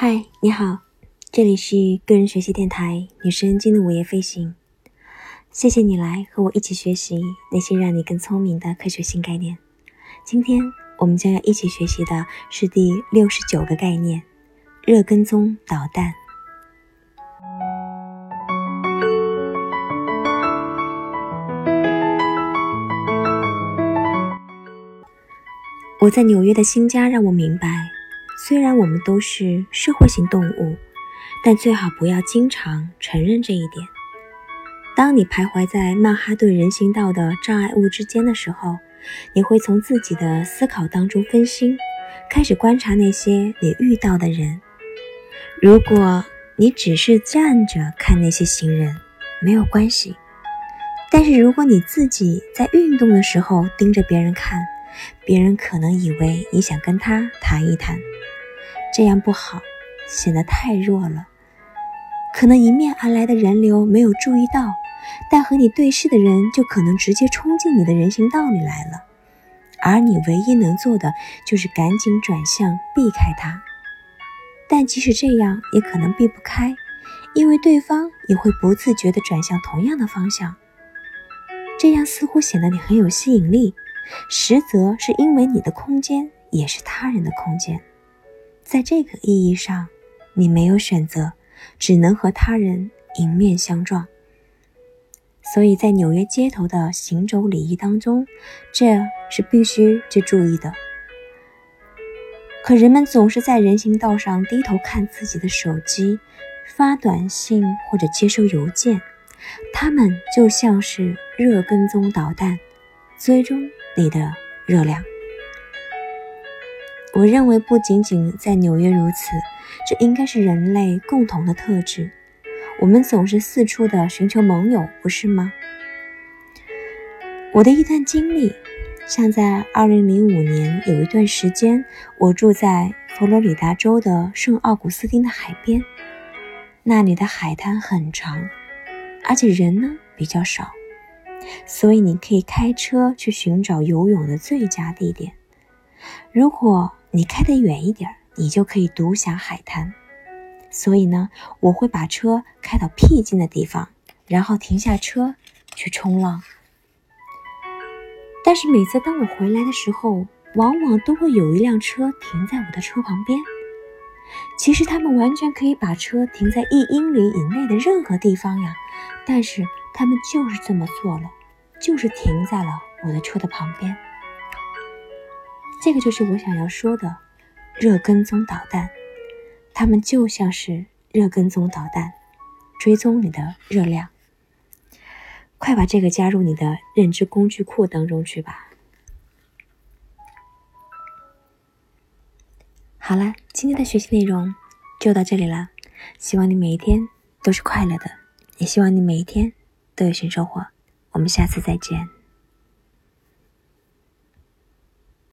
嗨，你好，这里是个人学习电台女生金的午夜飞行。谢谢你来和我一起学习那些让你更聪明的科学新概念。今天我们将要一起学习的是第六十九个概念——热跟踪导弹。我在纽约的新家让我明白。虽然我们都是社会性动物，但最好不要经常承认这一点。当你徘徊在曼哈顿人行道的障碍物之间的时候，你会从自己的思考当中分心，开始观察那些你遇到的人。如果你只是站着看那些行人，没有关系；但是如果你自己在运动的时候盯着别人看，别人可能以为你想跟他谈一谈。这样不好，显得太弱了。可能迎面而来的人流没有注意到，但和你对视的人就可能直接冲进你的人行道里来了，而你唯一能做的就是赶紧转向避开他。但即使这样，也可能避不开，因为对方也会不自觉地转向同样的方向。这样似乎显得你很有吸引力，实则是因为你的空间也是他人的空间。在这个意义上，你没有选择，只能和他人迎面相撞。所以在纽约街头的行走礼仪当中，这是必须去注意的。可人们总是在人行道上低头看自己的手机、发短信或者接收邮件，他们就像是热跟踪导弹，追踪你的热量。我认为不仅仅在纽约如此，这应该是人类共同的特质。我们总是四处的寻求盟友，不是吗？我的一段经历，像在2005年有一段时间，我住在佛罗里达州的圣奥古斯丁的海边，那里的海滩很长，而且人呢比较少，所以你可以开车去寻找游泳的最佳地点。如果你开得远一点，你就可以独享海滩。所以呢，我会把车开到僻静的地方，然后停下车去冲浪。但是每次当我回来的时候，往往都会有一辆车停在我的车旁边。其实他们完全可以把车停在一英里以内的任何地方呀，但是他们就是这么做了，就是停在了我的车的旁边。这个就是我想要说的热跟踪导弹，它们就像是热跟踪导弹，追踪你的热量。快把这个加入你的认知工具库当中去吧。好了，今天的学习内容就到这里了。希望你每一天都是快乐的，也希望你每一天都有新收获。我们下次再见。